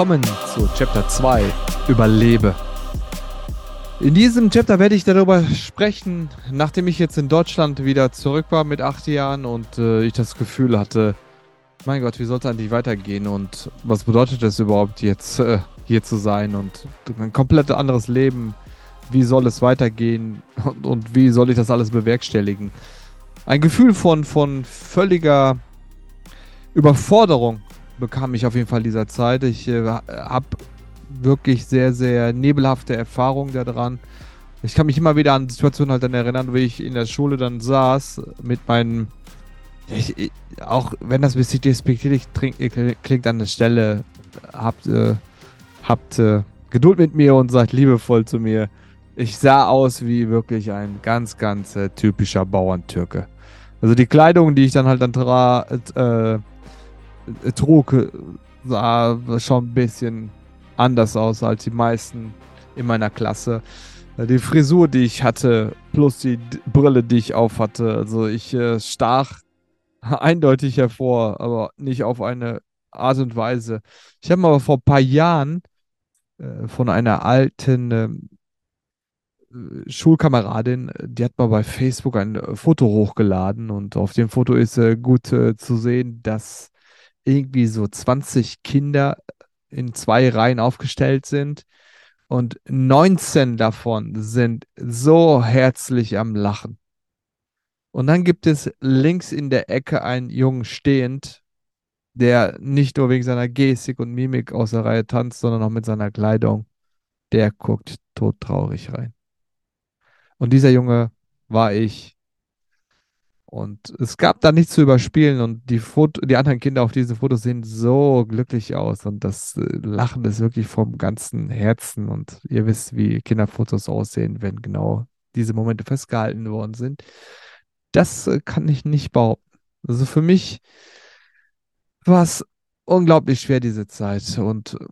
Willkommen zu Chapter 2 Überlebe. In diesem Chapter werde ich darüber sprechen, nachdem ich jetzt in Deutschland wieder zurück war mit acht Jahren und äh, ich das Gefühl hatte, mein Gott, wie soll es eigentlich weitergehen und was bedeutet es überhaupt jetzt äh, hier zu sein und ein komplett anderes Leben, wie soll es weitergehen und, und wie soll ich das alles bewerkstelligen. Ein Gefühl von, von völliger Überforderung bekam ich auf jeden Fall dieser Zeit. Ich äh, habe wirklich sehr, sehr nebelhafte Erfahrungen daran. Ich kann mich immer wieder an Situationen halt dann erinnern, wie ich in der Schule dann saß mit meinen, ich, ich, auch wenn das ein bisschen despektierlich klingt an der Stelle, habt, äh, habt äh, Geduld mit mir und seid liebevoll zu mir. Ich sah aus wie wirklich ein ganz, ganz äh, typischer Bauerntürke. Also die Kleidung, die ich dann halt dann tra äh, trug, sah schon ein bisschen anders aus als die meisten in meiner Klasse. Die Frisur, die ich hatte, plus die Brille, die ich auf hatte, also ich äh, stach eindeutig hervor, aber nicht auf eine Art und Weise. Ich habe aber vor ein paar Jahren äh, von einer alten ähm, äh, Schulkameradin, die hat mal bei Facebook ein äh, Foto hochgeladen und auf dem Foto ist äh, gut äh, zu sehen, dass irgendwie so 20 Kinder in zwei Reihen aufgestellt sind und 19 davon sind so herzlich am Lachen. Und dann gibt es links in der Ecke einen Jungen stehend, der nicht nur wegen seiner Gestik und Mimik aus der Reihe tanzt, sondern auch mit seiner Kleidung. Der guckt todtraurig rein. Und dieser Junge war ich und es gab da nichts zu überspielen und die, Foto, die anderen Kinder auf diesen Fotos sehen so glücklich aus und das äh, Lachen ist wirklich vom ganzen Herzen und ihr wisst, wie Kinderfotos aussehen, wenn genau diese Momente festgehalten worden sind. Das äh, kann ich nicht behaupten. Also für mich war es unglaublich schwer, diese Zeit und äh,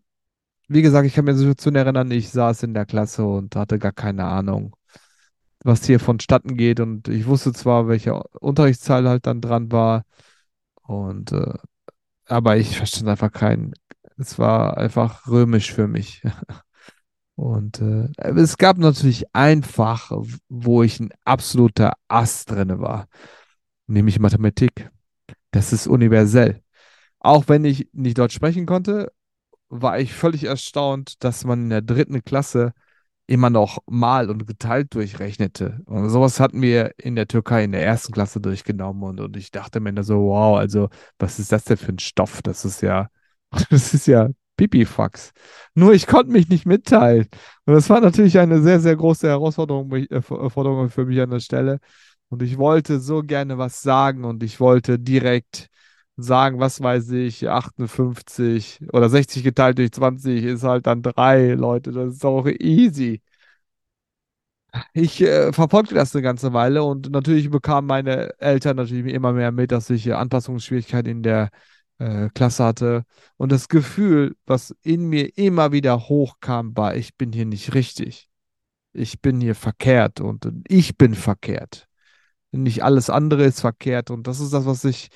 wie gesagt, ich kann mir Situationen erinnern, ich saß in der Klasse und hatte gar keine Ahnung, was hier vonstatten geht. Und ich wusste zwar, welche Unterrichtszahl halt dann dran war. Und äh, aber ich verstand einfach keinen. Es war einfach römisch für mich. Und äh, es gab natürlich ein Fach, wo ich ein absoluter Ass drin war, nämlich Mathematik. Das ist universell. Auch wenn ich nicht Deutsch sprechen konnte, war ich völlig erstaunt, dass man in der dritten Klasse immer noch mal und geteilt durchrechnete. Und sowas hatten wir in der Türkei in der ersten Klasse durchgenommen und, und ich dachte mir so, wow, also was ist das denn für ein Stoff? Das ist ja, das ist ja Pipifax. Nur ich konnte mich nicht mitteilen. Und das war natürlich eine sehr, sehr große Herausforderung äh, Forderung für mich an der Stelle. Und ich wollte so gerne was sagen und ich wollte direkt sagen, was weiß ich, 58 oder 60 geteilt durch 20 ist halt dann 3, Leute. Das ist auch easy. Ich äh, verfolgte das eine ganze Weile und natürlich bekamen meine Eltern natürlich immer mehr mit, dass ich äh, Anpassungsschwierigkeiten in der äh, Klasse hatte. Und das Gefühl, was in mir immer wieder hochkam, war, ich bin hier nicht richtig. Ich bin hier verkehrt und ich bin verkehrt. Nicht alles andere ist verkehrt. Und das ist das, was ich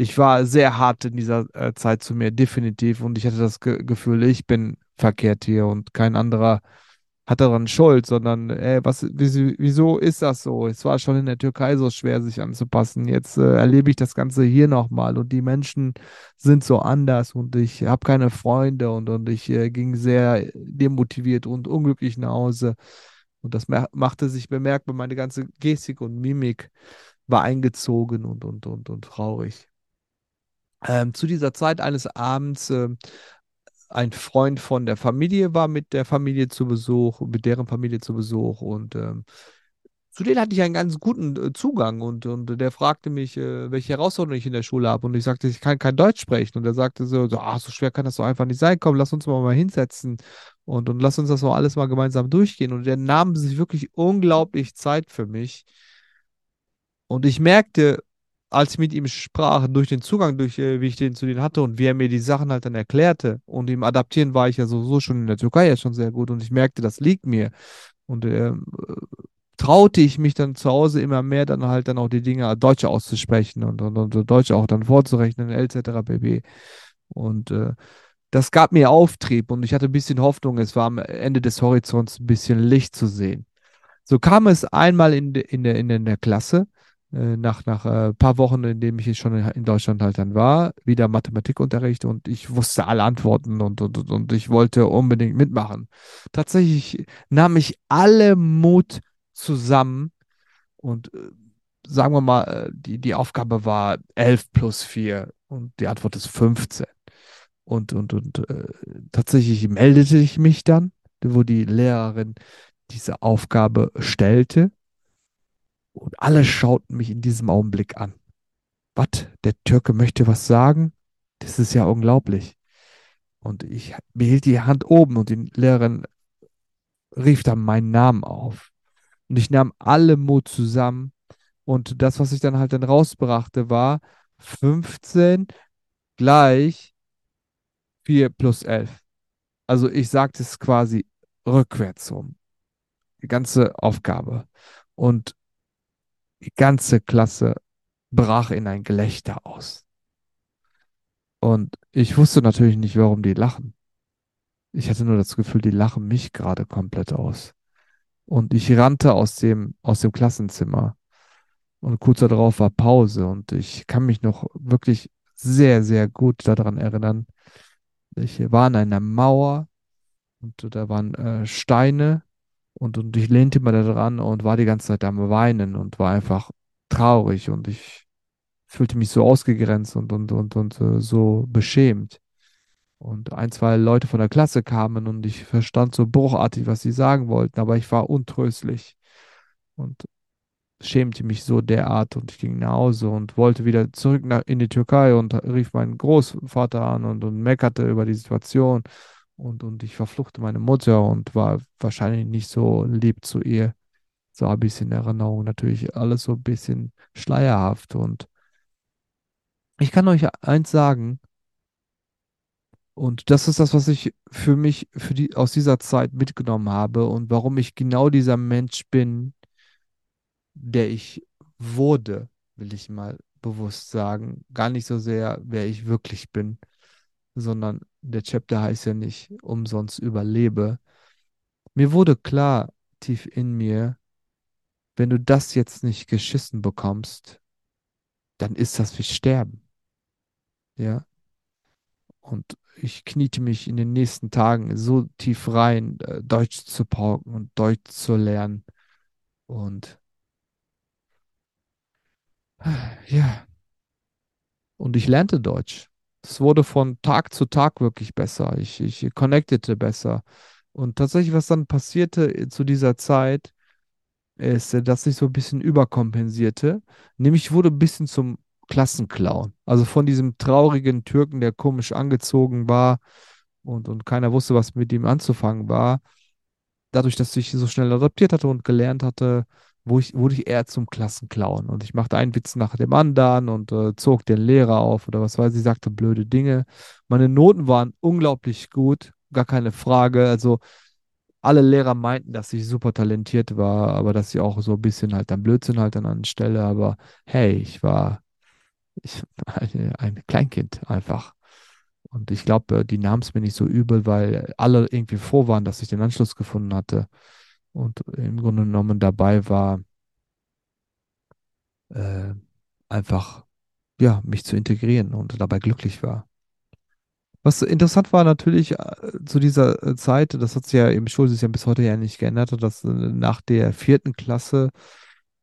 ich war sehr hart in dieser äh, Zeit zu mir, definitiv. Und ich hatte das Ge Gefühl, ich bin verkehrt hier und kein anderer hat daran Schuld, sondern, ey, was, wieso ist das so? Es war schon in der Türkei so schwer, sich anzupassen. Jetzt äh, erlebe ich das Ganze hier nochmal und die Menschen sind so anders und ich habe keine Freunde und, und ich äh, ging sehr demotiviert und unglücklich nach Hause. Und das machte sich bemerkbar, meine ganze Gestik und Mimik war eingezogen und, und, und, und traurig. Ähm, zu dieser Zeit eines Abends äh, ein Freund von der Familie war mit der Familie zu Besuch, mit deren Familie zu Besuch und ähm, zu denen hatte ich einen ganz guten äh, Zugang und, und der fragte mich, äh, welche Herausforderungen ich in der Schule habe und ich sagte, ich kann kein Deutsch sprechen und er sagte so, so, ah, so schwer kann das doch einfach nicht sein, komm, lass uns mal, mal hinsetzen und, und lass uns das mal alles mal gemeinsam durchgehen und der nahm sich wirklich unglaublich Zeit für mich und ich merkte, als ich mit ihm sprach, durch den Zugang, durch, äh, wie ich den zu denen hatte und wie er mir die Sachen halt dann erklärte und im Adaptieren war ich ja sowieso schon in der Türkei ja schon sehr gut und ich merkte, das liegt mir. Und äh, traute ich mich dann zu Hause immer mehr, dann halt dann auch die Dinge Deutsch auszusprechen und, und, und Deutsch auch dann vorzurechnen, etc. pp. Und äh, das gab mir Auftrieb und ich hatte ein bisschen Hoffnung, es war am Ende des Horizonts ein bisschen Licht zu sehen. So kam es einmal in, de, in, der, in der Klasse, nach, nach ein äh, paar Wochen, in denen ich schon in, in, Deutschland halt dann war, wieder Mathematikunterricht und ich wusste alle Antworten und, und, und, und ich wollte unbedingt mitmachen. Tatsächlich nahm ich alle Mut zusammen und äh, sagen wir mal, äh, die, die Aufgabe war 11 plus 4 und die Antwort ist 15. Und, und, und äh, tatsächlich meldete ich mich dann, wo die Lehrerin diese Aufgabe stellte. Und alle schauten mich in diesem Augenblick an. Was? Der Türke möchte was sagen? Das ist ja unglaublich. Und ich behielt die Hand oben und die Lehrerin rief dann meinen Namen auf. Und ich nahm alle Mut zusammen. Und das, was ich dann halt dann rausbrachte, war 15 gleich 4 plus 11. Also ich sagte es quasi rückwärts rum. Die ganze Aufgabe. Und die ganze Klasse brach in ein Gelächter aus. Und ich wusste natürlich nicht, warum die lachen. Ich hatte nur das Gefühl, die lachen mich gerade komplett aus. Und ich rannte aus dem, aus dem Klassenzimmer. Und kurz darauf war Pause. Und ich kann mich noch wirklich sehr, sehr gut daran erinnern. Ich war an einer Mauer und da waren äh, Steine und, und ich lehnte immer da dran und war die ganze Zeit am Weinen und war einfach traurig und ich fühlte mich so ausgegrenzt und, und, und, und uh, so beschämt. Und ein, zwei Leute von der Klasse kamen und ich verstand so bruchartig, was sie sagen wollten, aber ich war untröstlich und schämte mich so derart und ich ging nach Hause und wollte wieder zurück nach, in die Türkei und rief meinen Großvater an und, und meckerte über die Situation. Und, und ich verfluchte meine Mutter und war wahrscheinlich nicht so lieb zu ihr. So habe ich es in Erinnerung. Natürlich alles so ein bisschen schleierhaft. Und ich kann euch eins sagen, und das ist das, was ich für mich für die, aus dieser Zeit mitgenommen habe und warum ich genau dieser Mensch bin, der ich wurde, will ich mal bewusst sagen. Gar nicht so sehr, wer ich wirklich bin, sondern der Chapter heißt ja nicht umsonst überlebe. Mir wurde klar, tief in mir, wenn du das jetzt nicht geschissen bekommst, dann ist das wie Sterben. Ja. Und ich kniete mich in den nächsten Tagen so tief rein, äh, Deutsch zu pauken und Deutsch zu lernen. Und ja. Und ich lernte Deutsch. Es wurde von Tag zu Tag wirklich besser. Ich, ich connectete besser. Und tatsächlich, was dann passierte äh, zu dieser Zeit, ist, äh, dass ich so ein bisschen überkompensierte. Nämlich ich wurde ein bisschen zum Klassenclown. Also von diesem traurigen Türken, der komisch angezogen war und, und keiner wusste, was mit ihm anzufangen war. Dadurch, dass ich so schnell adaptiert hatte und gelernt hatte, wo ich, wurde ich eher zum Klassenclown. Und ich machte einen Witz nach dem anderen und äh, zog den Lehrer auf oder was weiß ich, sagte blöde Dinge. Meine Noten waren unglaublich gut, gar keine Frage. Also alle Lehrer meinten, dass ich super talentiert war, aber dass ich auch so ein bisschen halt dann Blödsinn halt dann anstelle. Aber hey, ich war, ich war ein Kleinkind einfach. Und ich glaube, äh, die nahmen es mir nicht so übel, weil alle irgendwie froh waren, dass ich den Anschluss gefunden hatte und im Grunde genommen dabei war, äh, einfach ja, mich zu integrieren und dabei glücklich war. Was interessant war natürlich äh, zu dieser äh, Zeit, das hat sich ja im Schulsystem bis heute ja nicht geändert, dass äh, nach der vierten Klasse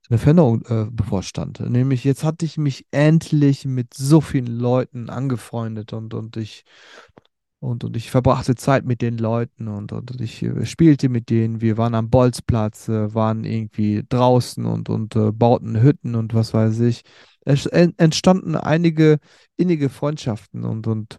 eine Veränderung äh, bevorstand. Nämlich jetzt hatte ich mich endlich mit so vielen Leuten angefreundet und, und ich und, und ich verbrachte Zeit mit den Leuten und, und ich äh, spielte mit denen. Wir waren am Bolzplatz, äh, waren irgendwie draußen und, und äh, bauten Hütten und was weiß ich. Es entstanden einige innige Freundschaften und, und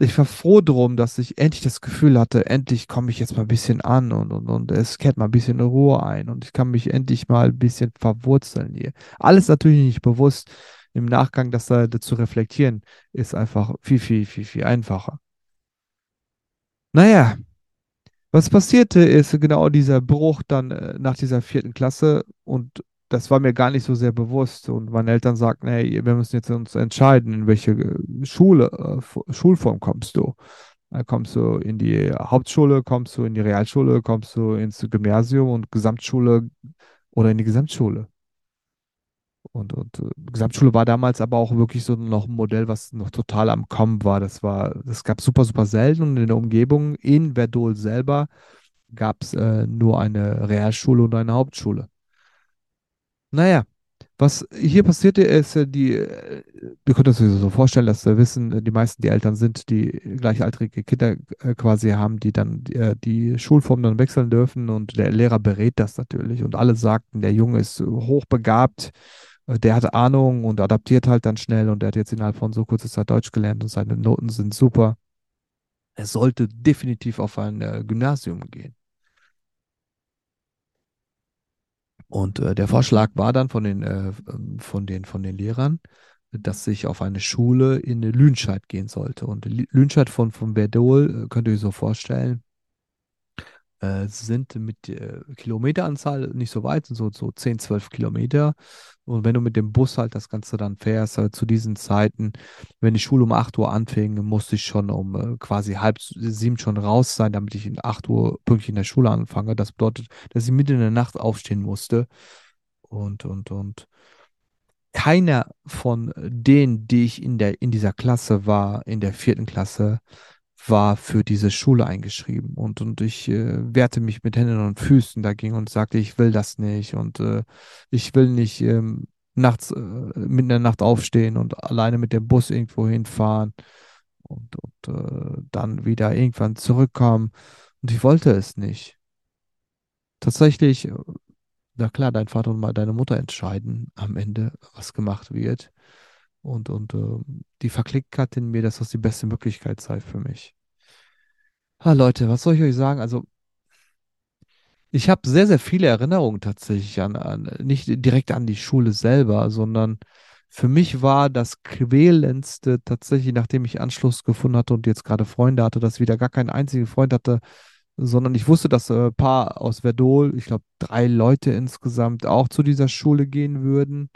ich war froh drum, dass ich endlich das Gefühl hatte, endlich komme ich jetzt mal ein bisschen an und, und, und es kehrt mal ein bisschen Ruhe ein und ich kann mich endlich mal ein bisschen verwurzeln hier. Alles natürlich nicht bewusst. Im Nachgang das da zu reflektieren, ist einfach viel, viel, viel, viel einfacher. Naja, was passierte, ist genau dieser Bruch dann äh, nach dieser vierten Klasse und das war mir gar nicht so sehr bewusst. Und meine Eltern sagten, hey, wir müssen jetzt uns entscheiden, in welche äh, Schule, äh, Schulform kommst du. Kommst du in die Hauptschule, kommst du in die Realschule, kommst du ins Gymnasium und Gesamtschule oder in die Gesamtschule. Und, und äh, Gesamtschule war damals aber auch wirklich so noch ein Modell, was noch total am Kommen war. Das war, das gab super, super selten und in der Umgebung in Verdol selber gab es äh, nur eine Realschule und eine Hauptschule. Naja, was hier passierte, ist, äh, die, äh, wir können das so vorstellen, dass wir wissen, die meisten, die Eltern sind, die gleichaltrige Kinder quasi haben, die dann die Schulform dann wechseln dürfen und der Lehrer berät das natürlich und alle sagten, der Junge ist hochbegabt, der hat Ahnung und adaptiert halt dann schnell und der hat jetzt innerhalb von so kurzer Zeit Deutsch gelernt und seine Noten sind super. Er sollte definitiv auf ein äh, Gymnasium gehen. Und äh, der Vorschlag war dann von den, äh, von den, von den Lehrern, dass ich auf eine Schule in Lüdenscheid gehen sollte. Und Lüdenscheid von, von Verdol, äh, könnt ihr euch so vorstellen, äh, sind mit äh, Kilometeranzahl nicht so weit, sind so, so 10, 12 Kilometer. Und wenn du mit dem Bus halt das Ganze dann fährst, äh, zu diesen Zeiten, wenn die Schule um 8 Uhr anfing, musste ich schon um äh, quasi halb sieben schon raus sein, damit ich in 8 Uhr pünktlich in der Schule anfange. Das bedeutet, dass ich mitten in der Nacht aufstehen musste. Und, und, und keiner von denen, die ich in der, in dieser Klasse war, in der vierten Klasse, war für diese Schule eingeschrieben. Und, und ich äh, wehrte mich mit Händen und Füßen dagegen und sagte, ich will das nicht und äh, ich will nicht ähm, nachts, äh, mitten in der Nacht aufstehen und alleine mit dem Bus irgendwo hinfahren und, und äh, dann wieder irgendwann zurückkommen. Und ich wollte es nicht. Tatsächlich, äh, na klar, dein Vater und deine Mutter entscheiden am Ende, was gemacht wird. Und, und äh, die verklickt hat in mir, dass das die beste Möglichkeit sei für mich. Ah, Leute, was soll ich euch sagen? Also, ich habe sehr, sehr viele Erinnerungen tatsächlich an, an, nicht direkt an die Schule selber, sondern für mich war das Quälendste tatsächlich, nachdem ich Anschluss gefunden hatte und jetzt gerade Freunde hatte, dass ich wieder gar keinen einzigen Freund hatte, sondern ich wusste, dass ein äh, paar aus Verdol, ich glaube drei Leute insgesamt, auch zu dieser Schule gehen würden.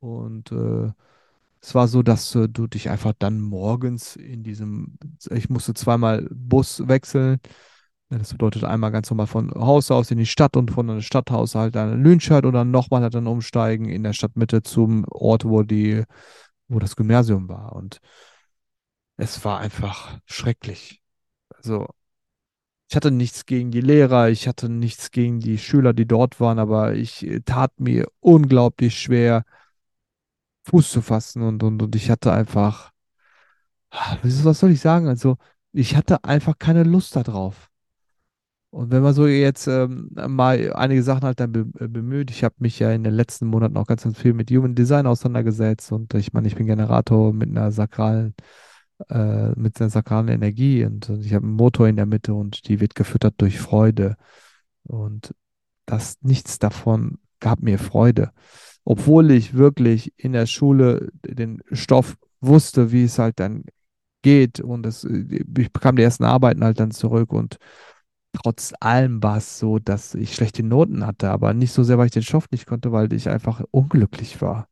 Und äh, es war so, dass äh, du dich einfach dann morgens in diesem, ich musste zweimal Bus wechseln. Das bedeutet einmal ganz normal von Haus aus in die Stadt und von einem Stadthaus halt dann Lünscheid und dann nochmal halt dann umsteigen in der Stadtmitte zum Ort, wo die, wo das Gymnasium war. Und es war einfach schrecklich. Also, ich hatte nichts gegen die Lehrer, ich hatte nichts gegen die Schüler, die dort waren, aber ich äh, tat mir unglaublich schwer, Fuß zu fassen und, und, und ich hatte einfach, was soll ich sagen? Also, ich hatte einfach keine Lust darauf. Und wenn man so jetzt ähm, mal einige Sachen halt dann be äh, bemüht, ich habe mich ja in den letzten Monaten auch ganz, ganz viel mit Human Design auseinandergesetzt und ich meine, ich bin Generator mit einer sakralen, äh, mit einer sakralen Energie und, und ich habe einen Motor in der Mitte und die wird gefüttert durch Freude. Und das nichts davon gab mir Freude obwohl ich wirklich in der Schule den Stoff wusste, wie es halt dann geht und es, ich bekam die ersten Arbeiten halt dann zurück und trotz allem war es so, dass ich schlechte Noten hatte, aber nicht so sehr, weil ich den Stoff nicht konnte, weil ich einfach unglücklich war.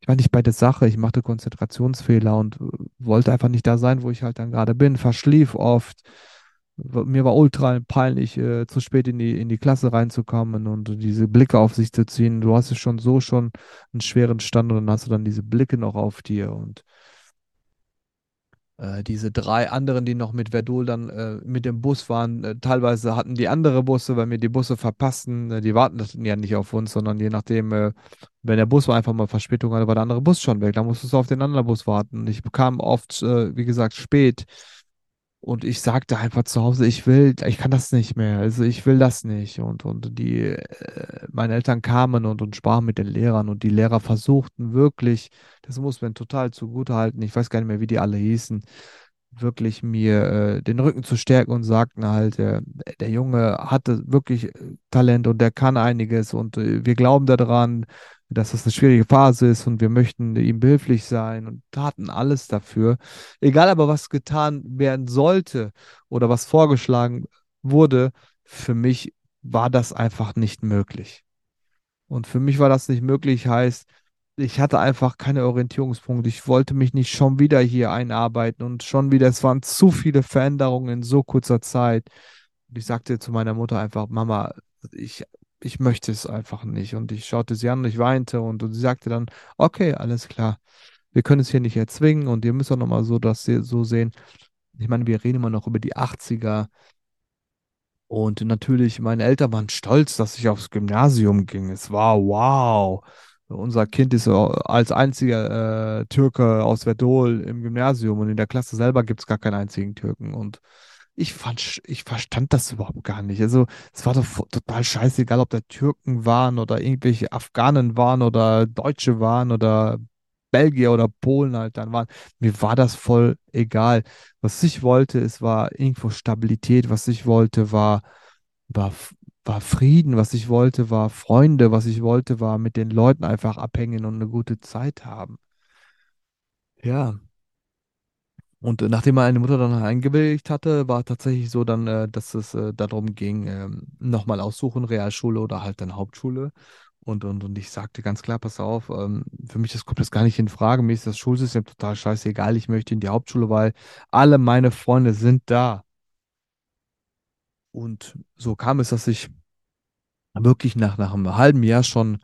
Ich war nicht bei der Sache, ich machte Konzentrationsfehler und wollte einfach nicht da sein, wo ich halt dann gerade bin, verschlief oft mir war ultra peinlich, äh, zu spät in die, in die Klasse reinzukommen und diese Blicke auf sich zu ziehen. Du hast es schon so schon einen schweren Stand und dann hast du dann diese Blicke noch auf dir und äh, diese drei anderen, die noch mit Verdol dann äh, mit dem Bus waren, äh, teilweise hatten die andere Busse, weil mir die Busse verpassten. Äh, die warteten ja nicht auf uns, sondern je nachdem, wenn der Bus einfach mal Verspätung hatte, war der andere Bus schon weg. Da musstest du auf den anderen Bus warten. Ich bekam oft, wie gesagt, spät und ich sagte einfach zu Hause, ich will, ich kann das nicht mehr. Also ich will das nicht. Und, und die, äh, meine Eltern kamen und, und sprachen mit den Lehrern und die Lehrer versuchten wirklich, das muss man total zugutehalten, ich weiß gar nicht mehr, wie die alle hießen, wirklich mir äh, den Rücken zu stärken und sagten halt, äh, der Junge hatte wirklich äh, Talent und der kann einiges und äh, wir glauben daran, dass das eine schwierige Phase ist und wir möchten ihm behilflich sein und taten alles dafür. Egal aber, was getan werden sollte oder was vorgeschlagen wurde, für mich war das einfach nicht möglich. Und für mich war das nicht möglich, heißt, ich hatte einfach keine Orientierungspunkte. Ich wollte mich nicht schon wieder hier einarbeiten und schon wieder, es waren zu viele Veränderungen in so kurzer Zeit. Und ich sagte zu meiner Mutter einfach, Mama, ich, ich möchte es einfach nicht. Und ich schaute sie an und ich weinte und, und sie sagte dann, okay, alles klar. Wir können es hier nicht erzwingen und ihr müsst auch nochmal so das so sehen. Ich meine, wir reden immer noch über die 80er. Und natürlich, meine Eltern waren stolz, dass ich aufs Gymnasium ging. Es war wow. Unser Kind ist als einziger äh, Türke aus Verdol im Gymnasium und in der Klasse selber gibt es gar keinen einzigen Türken. Und ich fand, ich verstand das überhaupt gar nicht. Also, es war doch total scheißegal, ob da Türken waren oder irgendwelche Afghanen waren oder Deutsche waren oder Belgier oder Polen halt dann waren. Mir war das voll egal. Was ich wollte, es war irgendwo Stabilität. Was ich wollte, war, war, war Frieden. Was ich wollte, war Freunde. Was ich wollte, war mit den Leuten einfach abhängen und eine gute Zeit haben. Ja. Und äh, nachdem meine Mutter dann eingewilligt hatte, war tatsächlich so dann, äh, dass es äh, darum ging, ähm, nochmal aussuchen, Realschule oder halt dann Hauptschule. Und, und, und ich sagte ganz klar, pass auf, ähm, für mich das kommt das gar nicht in Frage. Mir ist das Schulsystem total scheißegal. Ich möchte in die Hauptschule, weil alle meine Freunde sind da. Und so kam es, dass ich wirklich nach, nach einem halben Jahr schon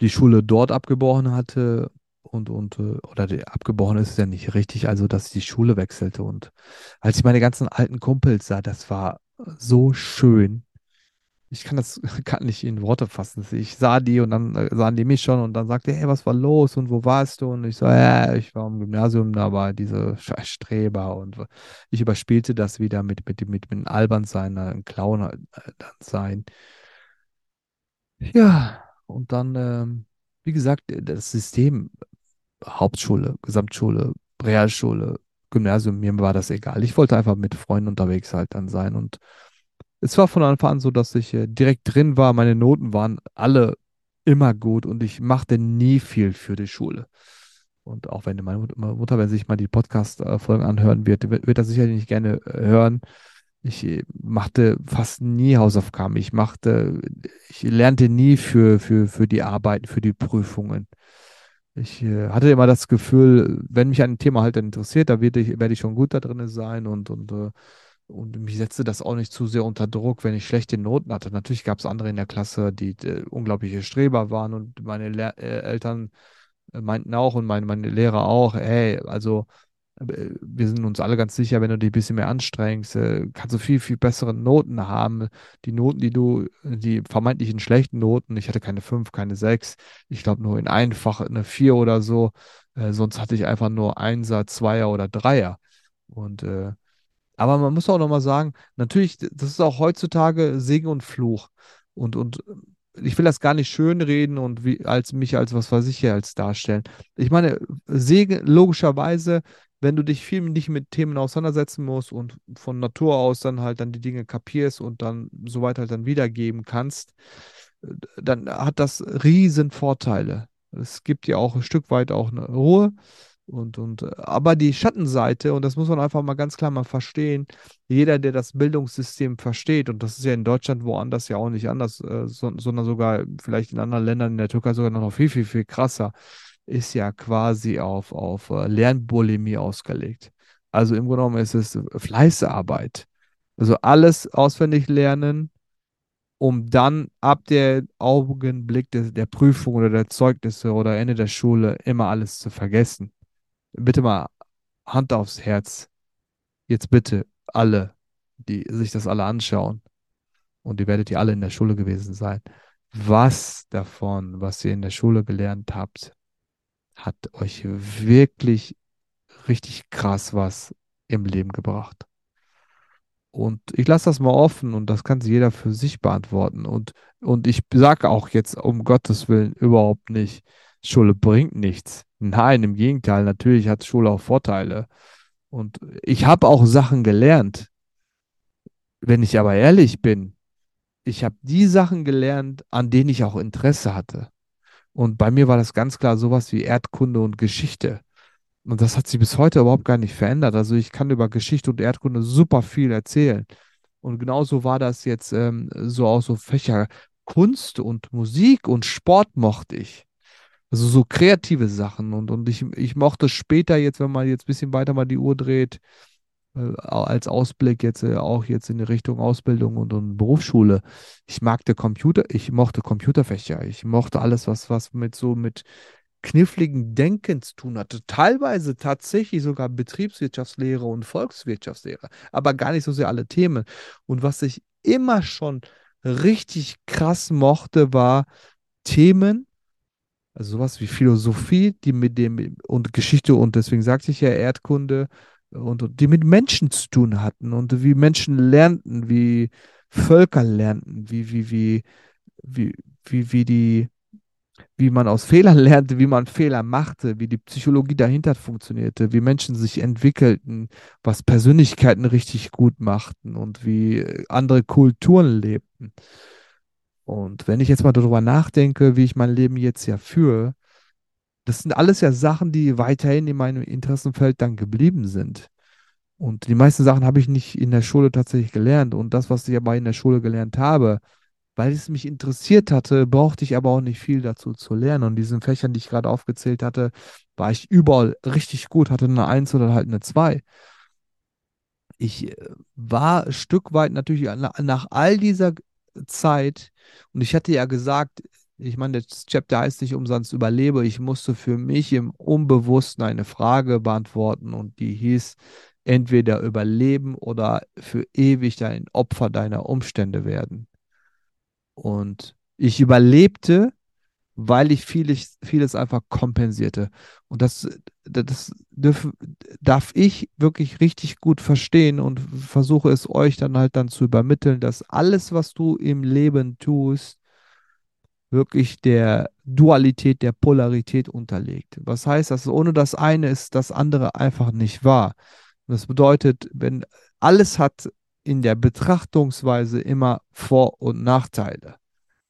die Schule dort abgebrochen hatte und, und äh, oder die, abgebrochen ist ja nicht richtig, also dass ich die Schule wechselte. Und als ich meine ganzen alten Kumpels sah, das war so schön. Ich kann das gar nicht in Worte fassen. Ich sah die und dann äh, sahen die mich schon und dann sagte, hey, was war los und wo warst du? Und ich so, ja, ich war im Gymnasium, da war diese Streber und ich überspielte das wieder mit, mit, mit, mit einem Albernsein, einem Clown äh, sein. Ja, und dann, ähm, wie gesagt, das System, Hauptschule, Gesamtschule, Realschule, Gymnasium, mir war das egal. Ich wollte einfach mit Freunden unterwegs halt dann sein. Und es war von Anfang an so, dass ich äh, direkt drin war. Meine Noten waren alle immer gut und ich machte nie viel für die Schule. Und auch wenn meine Mut- meine Mutter, wenn sie sich mal die Podcast-Folgen anhören wird, wird, das sicherlich nicht gerne äh, hören. Ich äh, machte fast nie Hausaufgaben. Ich machte, ich lernte nie für, für, für die Arbeiten, für die Prüfungen. Ich hatte immer das Gefühl, wenn mich ein Thema halt interessiert, da werde ich, werde ich schon gut da drin sein und, und, und mich setzte das auch nicht zu sehr unter Druck, wenn ich schlechte Noten hatte. Natürlich gab es andere in der Klasse, die äh, unglaubliche Streber waren und meine Lehr äh, Eltern äh, meinten auch und meine, meine Lehrer auch, hey, also äh, wir sind uns alle ganz sicher, wenn du dich ein bisschen mehr anstrengst, äh, kannst du viel, viel bessere Noten haben. Die Noten, die du, die vermeintlichen schlechten Noten, ich hatte keine 5, keine 6, ich glaube nur in einfach eine 4 oder so. Äh, sonst hatte ich einfach nur Einser, Zweier oder Dreier. Und äh, aber man muss auch nochmal sagen, natürlich, das ist auch heutzutage Segen und Fluch. Und, und ich will das gar nicht schönreden und wie, als mich als was weiß ich hier als darstellen. Ich meine, Segen, logischerweise, wenn du dich viel nicht mit Themen auseinandersetzen musst und von Natur aus dann halt dann die Dinge kapierst und dann soweit halt dann wiedergeben kannst, dann hat das riesen Vorteile. Es gibt dir auch ein Stück weit auch eine Ruhe. Und, und, äh, aber die Schattenseite, und das muss man einfach mal ganz klar mal verstehen, jeder, der das Bildungssystem versteht, und das ist ja in Deutschland woanders ja auch nicht anders, äh, so, sondern sogar vielleicht in anderen Ländern, in der Türkei sogar noch viel, viel, viel krasser, ist ja quasi auf, auf äh, Lernbulimie ausgelegt. Also im Grunde genommen ist es Fleißarbeit. Also alles auswendig lernen, um dann ab der Augenblick des, der Prüfung oder der Zeugnisse oder Ende der Schule immer alles zu vergessen. Bitte mal Hand aufs Herz. Jetzt bitte alle, die sich das alle anschauen, und ihr werdet ja alle in der Schule gewesen sein. Was davon, was ihr in der Schule gelernt habt, hat euch wirklich richtig krass was im Leben gebracht? Und ich lasse das mal offen und das kann sich jeder für sich beantworten. Und, und ich sage auch jetzt um Gottes Willen überhaupt nicht, Schule bringt nichts. Nein, im Gegenteil, natürlich hat Schule auch Vorteile. Und ich habe auch Sachen gelernt. Wenn ich aber ehrlich bin, ich habe die Sachen gelernt, an denen ich auch Interesse hatte. Und bei mir war das ganz klar sowas wie Erdkunde und Geschichte. Und das hat sich bis heute überhaupt gar nicht verändert. Also ich kann über Geschichte und Erdkunde super viel erzählen. Und genauso war das jetzt ähm, so auch so Fächer Kunst und Musik und Sport mochte ich. Also so kreative Sachen und, und ich, ich mochte später jetzt, wenn man jetzt ein bisschen weiter mal die Uhr dreht, äh, als Ausblick jetzt äh, auch jetzt in die Richtung Ausbildung und, und Berufsschule. Ich magte Computer, ich mochte Computerfächer, ich mochte alles, was, was mit so mit kniffligen Denken zu tun hatte. Teilweise tatsächlich sogar Betriebswirtschaftslehre und Volkswirtschaftslehre, aber gar nicht so sehr alle Themen. Und was ich immer schon richtig krass mochte, war Themen, also sowas wie Philosophie, die mit dem und Geschichte und deswegen sagte ich ja Erdkunde und, die mit Menschen zu tun hatten und wie Menschen lernten, wie Völker lernten, wie, wie, wie, wie, wie, wie die, wie man aus Fehlern lernte, wie man Fehler machte, wie die Psychologie dahinter funktionierte, wie Menschen sich entwickelten, was Persönlichkeiten richtig gut machten und wie andere Kulturen lebten. Und wenn ich jetzt mal darüber nachdenke, wie ich mein Leben jetzt ja führe, das sind alles ja Sachen, die weiterhin in meinem Interessenfeld dann geblieben sind. Und die meisten Sachen habe ich nicht in der Schule tatsächlich gelernt. Und das, was ich aber in der Schule gelernt habe, weil es mich interessiert hatte, brauchte ich aber auch nicht viel dazu zu lernen. Und diesen Fächern, die ich gerade aufgezählt hatte, war ich überall richtig gut, hatte eine Eins oder halt eine Zwei. Ich äh, war ein Stück weit natürlich nach all dieser Zeit, und ich hatte ja gesagt, ich meine, das Chapter heißt nicht umsonst überlebe. Ich musste für mich im Unbewussten eine Frage beantworten und die hieß, entweder überleben oder für ewig ein Opfer deiner Umstände werden. Und ich überlebte, weil ich vieles, vieles einfach kompensierte. Und das, das dürf, darf ich wirklich richtig gut verstehen und versuche es euch dann halt dann zu übermitteln, dass alles, was du im Leben tust, wirklich der Dualität, der Polarität unterlegt. Was heißt das? Ohne das eine ist das andere einfach nicht wahr. das bedeutet, wenn alles hat in der Betrachtungsweise immer Vor- und Nachteile.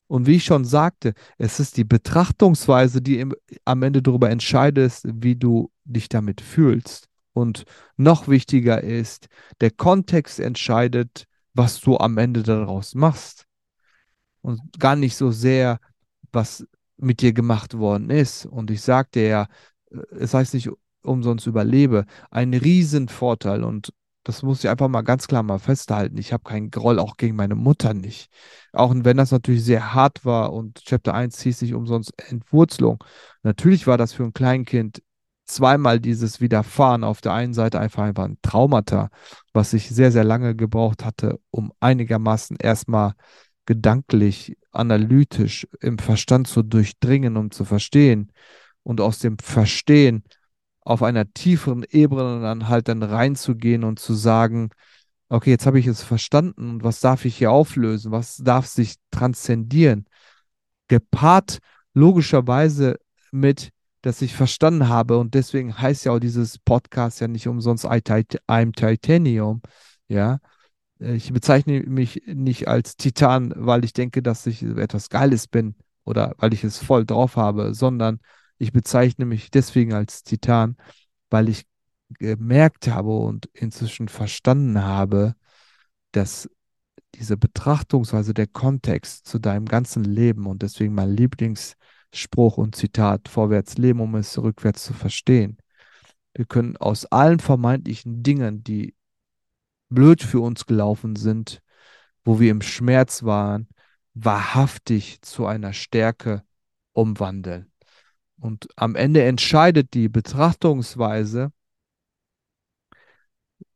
Und wie ich schon sagte, es ist die Betrachtungsweise, die im, am Ende darüber entscheidet, wie du dich damit fühlst. Und noch wichtiger ist, der Kontext entscheidet, was du am Ende daraus machst und gar nicht so sehr, was mit dir gemacht worden ist. Und ich sagte ja, äh, es heißt nicht umsonst überlebe, ein Riesenvorteil und das muss ich einfach mal ganz klar mal festhalten. Ich habe keinen Groll auch gegen meine Mutter nicht. Auch wenn das natürlich sehr hart war und Chapter 1 hieß nicht umsonst Entwurzelung. Natürlich war das für ein Kleinkind zweimal dieses Widerfahren. Auf der einen Seite einfach, einfach ein Traumata, was ich sehr, sehr lange gebraucht hatte, um einigermaßen erstmal gedanklich, analytisch im Verstand zu durchdringen, um zu verstehen und aus dem Verstehen auf einer tieferen Ebene dann halt dann reinzugehen und zu sagen, okay, jetzt habe ich es verstanden und was darf ich hier auflösen, was darf sich transzendieren, gepaart logischerweise mit, dass ich verstanden habe. Und deswegen heißt ja auch dieses Podcast ja nicht umsonst I'm Titanium, ja, ich bezeichne mich nicht als Titan, weil ich denke, dass ich etwas Geiles bin oder weil ich es voll drauf habe, sondern ich bezeichne mich deswegen als Titan, weil ich gemerkt habe und inzwischen verstanden habe, dass diese Betrachtungsweise, der Kontext zu deinem ganzen Leben und deswegen mein Lieblingsspruch und Zitat, vorwärts leben, um es rückwärts zu verstehen. Wir können aus allen vermeintlichen Dingen, die blöd für uns gelaufen sind, wo wir im Schmerz waren, wahrhaftig zu einer Stärke umwandeln. Und am Ende entscheidet die Betrachtungsweise,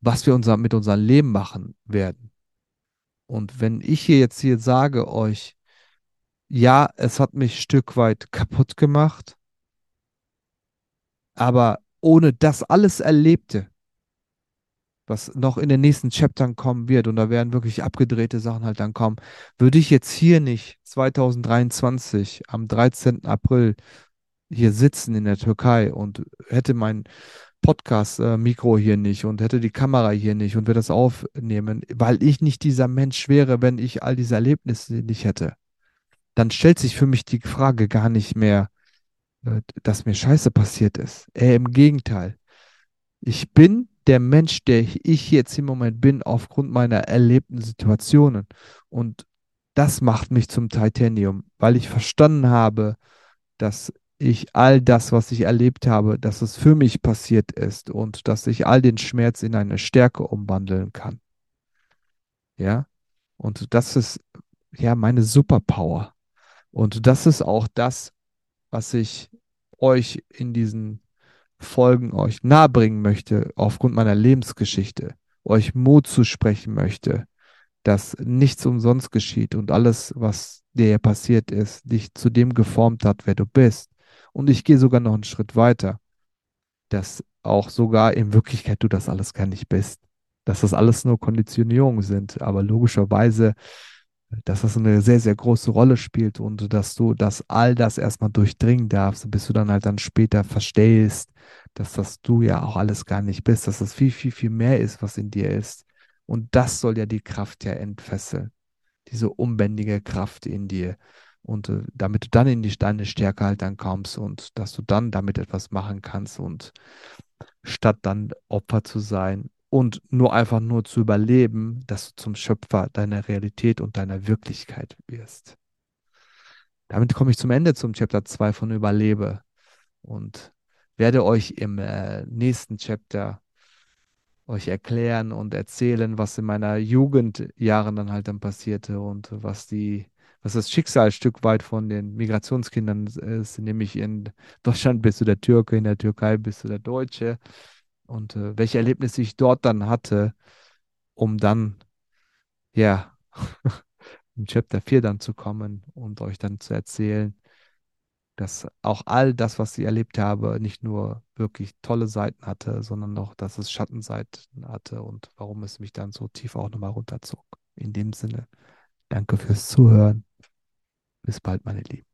was wir unser, mit unserem Leben machen werden. Und wenn ich hier jetzt hier sage euch, ja, es hat mich ein Stück weit kaputt gemacht, aber ohne das alles Erlebte, was noch in den nächsten Chaptern kommen wird, und da werden wirklich abgedrehte Sachen halt dann kommen, würde ich jetzt hier nicht 2023 am 13. April hier sitzen in der Türkei und hätte mein Podcast-Mikro hier nicht und hätte die Kamera hier nicht und würde das aufnehmen, weil ich nicht dieser Mensch wäre, wenn ich all diese Erlebnisse nicht hätte, dann stellt sich für mich die Frage gar nicht mehr, äh, dass mir Scheiße passiert ist. Äh, Im Gegenteil. Ich bin der Mensch, der ich jetzt im Moment bin, aufgrund meiner erlebten Situationen. Und das macht mich zum Titanium, weil ich verstanden habe, dass ich all das, was ich erlebt habe, dass es für mich passiert ist und dass ich all den Schmerz in eine Stärke umwandeln kann. Ja, und das ist ja meine Superpower. Und das ist auch das, was ich euch in diesen Folgen euch nahebringen möchte, aufgrund meiner Lebensgeschichte, euch Mut zu sprechen möchte, dass nichts umsonst geschieht und alles, was dir passiert ist, dich zu dem geformt hat, wer du bist. Und ich gehe sogar noch einen Schritt weiter, dass auch sogar in Wirklichkeit du das alles gar nicht bist. Dass das alles nur Konditionierungen sind, aber logischerweise dass das eine sehr, sehr große Rolle spielt und dass du das all das erstmal durchdringen darfst, bis du dann halt dann später verstehst, dass das du ja auch alles gar nicht bist, dass das viel, viel, viel mehr ist, was in dir ist. Und das soll ja die Kraft ja entfesseln, diese unbändige Kraft in dir. Und äh, damit du dann in die, deine Stärke halt dann kommst und dass du dann damit etwas machen kannst und statt dann Opfer zu sein, und nur einfach nur zu überleben, dass du zum Schöpfer deiner Realität und deiner Wirklichkeit wirst. Damit komme ich zum Ende zum Chapter 2 von Überlebe und werde euch im äh, nächsten Chapter euch erklären und erzählen, was in meiner Jugendjahren dann halt dann passierte und was die, was das Schicksalsstück weit von den Migrationskindern ist, nämlich in Deutschland bist du der Türke, in der Türkei bist du der Deutsche und äh, welche Erlebnisse ich dort dann hatte, um dann, ja, im Chapter 4 dann zu kommen und euch dann zu erzählen, dass auch all das, was ich erlebt habe, nicht nur wirklich tolle Seiten hatte, sondern auch, dass es Schattenseiten hatte und warum es mich dann so tief auch nochmal runterzog. In dem Sinne, danke fürs Zuhören. Bis bald, meine Lieben.